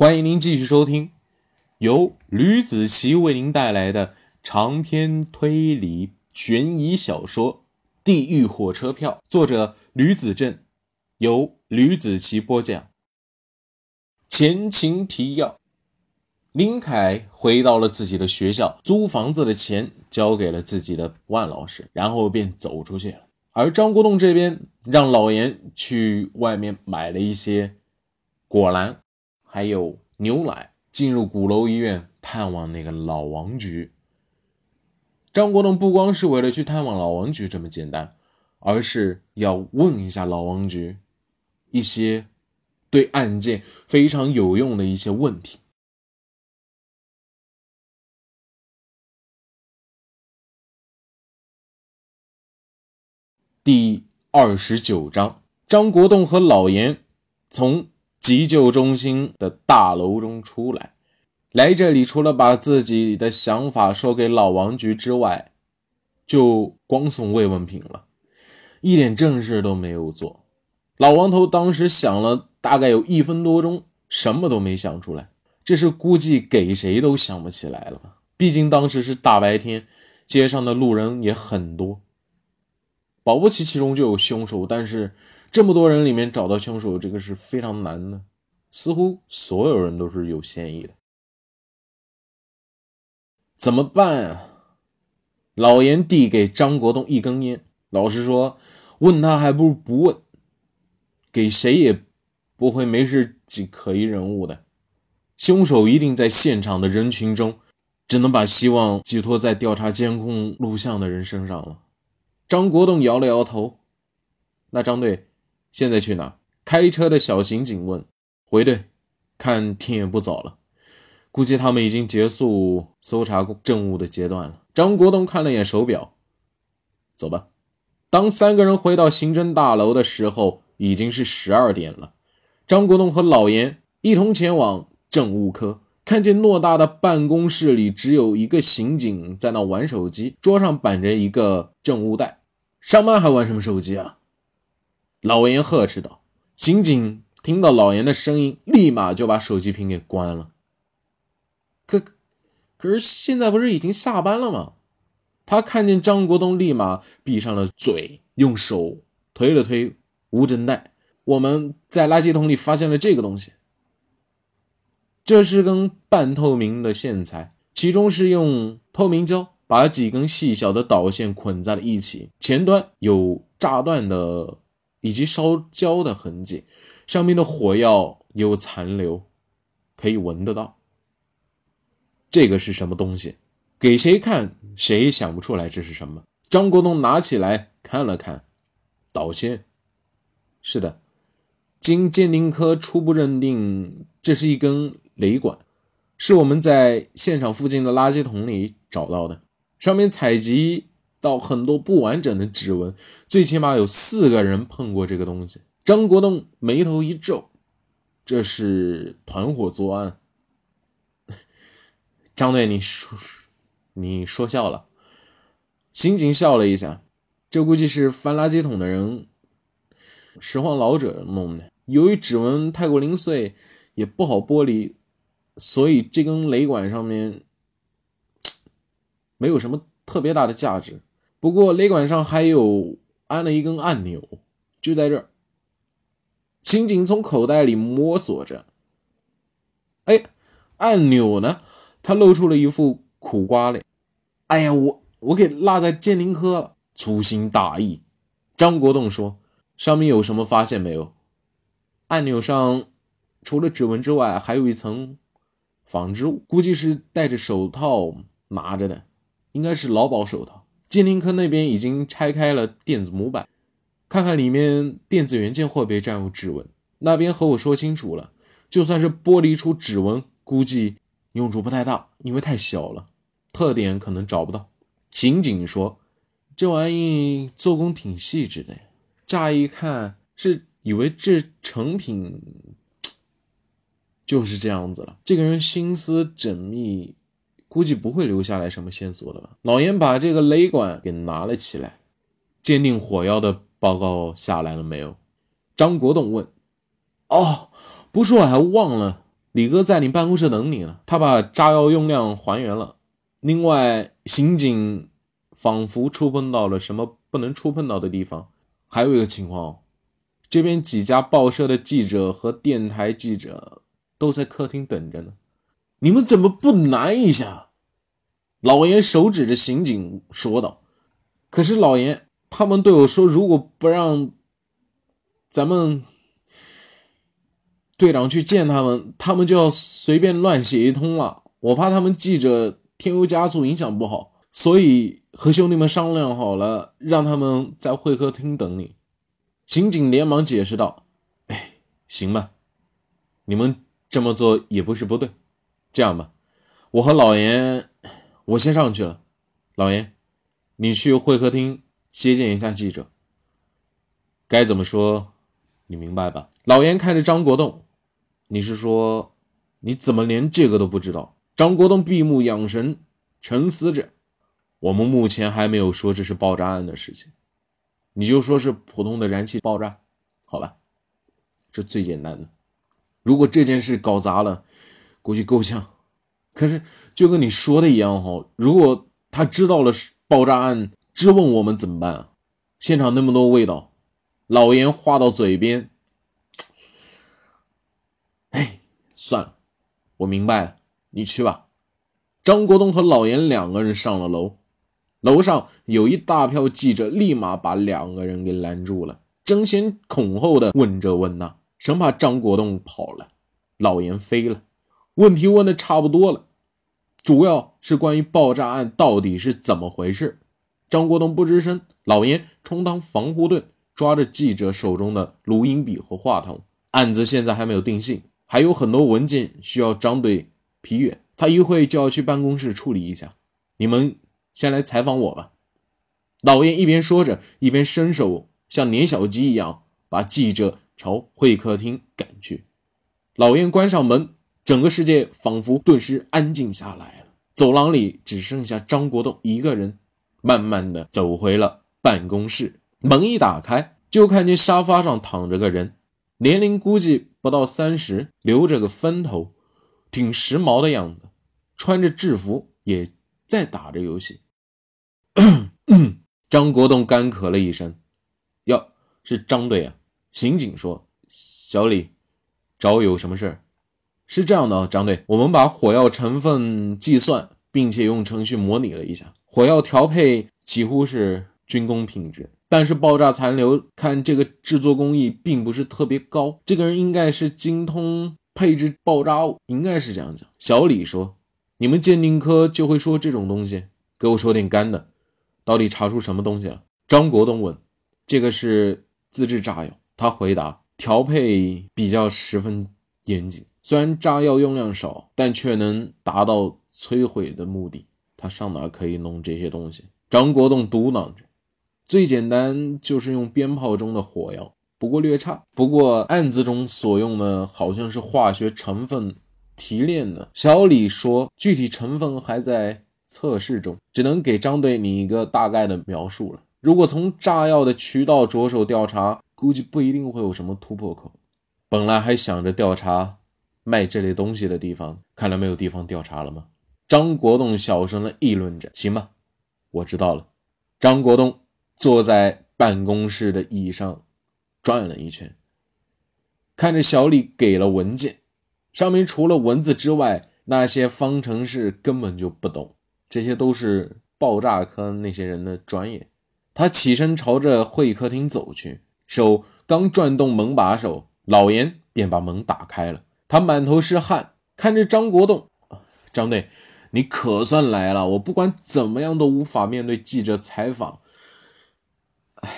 欢迎您继续收听由吕子奇为您带来的长篇推理悬疑小说《地狱火车票》，作者吕子正，由吕子奇播讲。前情提要：林凯回到了自己的学校，租房子的钱交给了自己的万老师，然后便走出去了。而张国栋这边让老严去外面买了一些果篮。还有牛奶，进入鼓楼医院探望那个老王局。张国栋不光是为了去探望老王局这么简单，而是要问一下老王局一些对案件非常有用的一些问题。第二十九章，张国栋和老严从。急救中心的大楼中出来，来这里除了把自己的想法说给老王局之外，就光送慰问品了，一点正事都没有做。老王头当时想了大概有一分多钟，什么都没想出来，这是估计给谁都想不起来了吧？毕竟当时是大白天，街上的路人也很多，保不齐其中就有凶手，但是。这么多人里面找到凶手，这个是非常难的。似乎所有人都是有嫌疑的，怎么办啊？老严递给张国栋一根烟，老实说，问他还不如不问，给谁也不会没事记可疑人物的。凶手一定在现场的人群中，只能把希望寄托在调查监控录像的人身上了。张国栋摇了摇头，那张队。现在去哪？开车的小刑警问。回队，看天也不早了，估计他们已经结束搜查证物的阶段了。张国栋看了眼手表，走吧。当三个人回到刑侦大楼的时候，已经是十二点了。张国栋和老严一同前往政务科，看见偌大的办公室里只有一个刑警在那玩手机，桌上摆着一个证物袋。上班还玩什么手机啊？老严呵斥道：“刑警听到老严的声音，立马就把手机屏给关了。可，可是现在不是已经下班了吗？”他看见张国栋，立马闭上了嘴，用手推了推无针袋。我们在垃圾桶里发现了这个东西，这是根半透明的线材，其中是用透明胶把几根细小的导线捆在了一起，前端有炸断的。以及烧焦的痕迹，上面的火药有残留，可以闻得到。这个是什么东西？给谁看，谁也想不出来这是什么。张国栋拿起来看了看，导线。是的，经鉴定科初步认定，这是一根雷管，是我们在现场附近的垃圾桶里找到的，上面采集。到很多不完整的指纹，最起码有四个人碰过这个东西。张国栋眉头一皱，这是团伙作案。张队，你说你说笑了。刑警笑了一下，这估计是翻垃圾桶的人拾荒老者弄的。由于指纹太过零碎，也不好剥离，所以这根雷管上面没有什么特别大的价值。不过雷管上还有安了一根按钮，就在这儿。刑警从口袋里摸索着，哎，按钮呢？他露出了一副苦瓜脸。哎呀，我我给落在鉴定科了。粗心大意。张国栋说：“上面有什么发现没有？”按钮上除了指纹之外，还有一层纺织物，估计是戴着手套拿着的，应该是劳保手套。鉴定科那边已经拆开了电子模板，看看里面电子元件会不会占有指纹。那边和我说清楚了，就算是剥离出指纹，估计用处不太大，因为太小了，特点可能找不到。刑警说：“这玩意做工挺细致的，乍一看是以为这成品 就是这样子了。这个人心思缜密。”估计不会留下来什么线索的吧？老严把这个雷管给拿了起来。鉴定火药的报告下来了没有？张国栋问。哦，不说我还忘了，李哥在你办公室等你呢，他把炸药用量还原了。另外，刑警仿佛触碰到了什么不能触碰到的地方。还有一个情况，这边几家报社的记者和电台记者都在客厅等着呢，你们怎么不拦一下？老严手指着刑警说道：“可是老严，他们对我说，如果不让咱们队长去见他们，他们就要随便乱写一通了。我怕他们记者添油加醋，影响不好，所以和兄弟们商量好了，让他们在会客厅等你。”刑警连忙解释道：“哎，行吧，你们这么做也不是不对。这样吧，我和老严。”我先上去了，老严，你去会客厅接见一下记者。该怎么说，你明白吧？老严看着张国栋，你是说，你怎么连这个都不知道？张国栋闭目养神，沉思着。我们目前还没有说这是爆炸案的事情，你就说是普通的燃气爆炸，好吧？这最简单的。如果这件事搞砸了，估计够呛。可是，就跟你说的一样哈，如果他知道了爆炸案，质问我们怎么办啊？现场那么多味道，老严话到嘴边，哎，算了，我明白了，你去吧。张国栋和老严两个人上了楼，楼上有一大票记者，立马把两个人给拦住了，争先恐后的问这问那，生怕张国栋跑了，老严飞了。问题问的差不多了，主要是关于爆炸案到底是怎么回事。张国栋不吱声，老严充当防护盾，抓着记者手中的录音笔和话筒。案子现在还没有定性，还有很多文件需要张队批阅，他一会就要去办公室处理一下。你们先来采访我吧。老严一边说着，一边伸手像撵小鸡一样把记者朝会客厅赶去。老严关上门。整个世界仿佛顿时安静下来了，走廊里只剩下张国栋一个人，慢慢的走回了办公室。门一打开，就看见沙发上躺着个人，年龄估计不到三十，留着个分头，挺时髦的样子，穿着制服，也在打着游戏。张国栋干咳了一声：“哟，是张队啊。”刑警说：“小李，找我有什么事儿？”是这样的啊，张队，我们把火药成分计算，并且用程序模拟了一下，火药调配几乎是军工品质，但是爆炸残留看这个制作工艺并不是特别高，这个人应该是精通配置爆炸物，应该是这样讲。小李说：“你们鉴定科就会说这种东西，给我说点干的，到底查出什么东西了？”张国栋问：“这个是自制炸药。”他回答：“调配比较十分严谨。”虽然炸药用量少，但却能达到摧毁的目的。他上哪可以弄这些东西？张国栋嘟囔着：“最简单就是用鞭炮中的火药，不过略差。不过案子中所用的好像是化学成分提炼的。”小李说：“具体成分还在测试中，只能给张队你一个大概的描述了。如果从炸药的渠道着手调查，估计不一定会有什么突破口。本来还想着调查。”卖这类东西的地方，看来没有地方调查了吗？张国栋小声的议论着。行吧，我知道了。张国栋坐在办公室的椅上，转了一圈，看着小李给了文件，上面除了文字之外，那些方程式根本就不懂，这些都是爆炸科那些人的专业。他起身朝着会客厅走去，手刚转动门把手，老严便把门打开了。他满头是汗，看着张国栋，张队，你可算来了！我不管怎么样都无法面对记者采访，哎，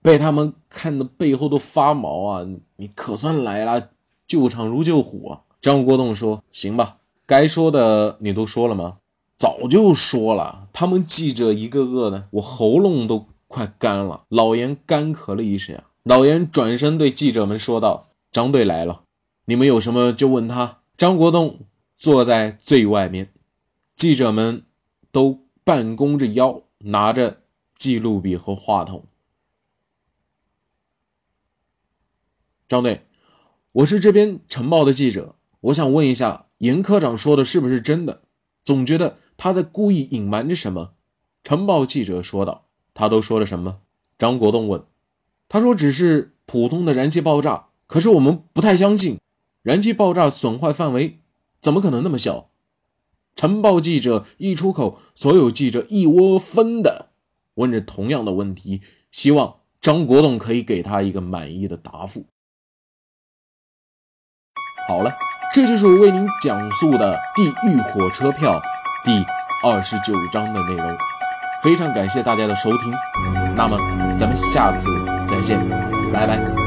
被他们看的背后都发毛啊！你可算来了，救场如救火！张国栋说：“行吧，该说的你都说了吗？早就说了。他们记者一个个的，我喉咙都快干了。”老严干咳了一声，老严转身对记者们说道。张队来了，你们有什么就问他。张国栋坐在最外面，记者们都半弓着腰，拿着记录笔和话筒。张队，我是这边晨报的记者，我想问一下，严科长说的是不是真的？总觉得他在故意隐瞒着什么。晨报记者说道：“他都说了什么？”张国栋问：“他说只是普通的燃气爆炸，可是我们不太相信，燃气爆炸损坏范围怎么可能那么小？”晨报记者一出口，所有记者一窝蜂的问着同样的问题，希望张国栋可以给他一个满意的答复。好了，这就是我为您讲述的《地狱火车票》第二十九章的内容。非常感谢大家的收听，那么咱们下次再见，拜拜。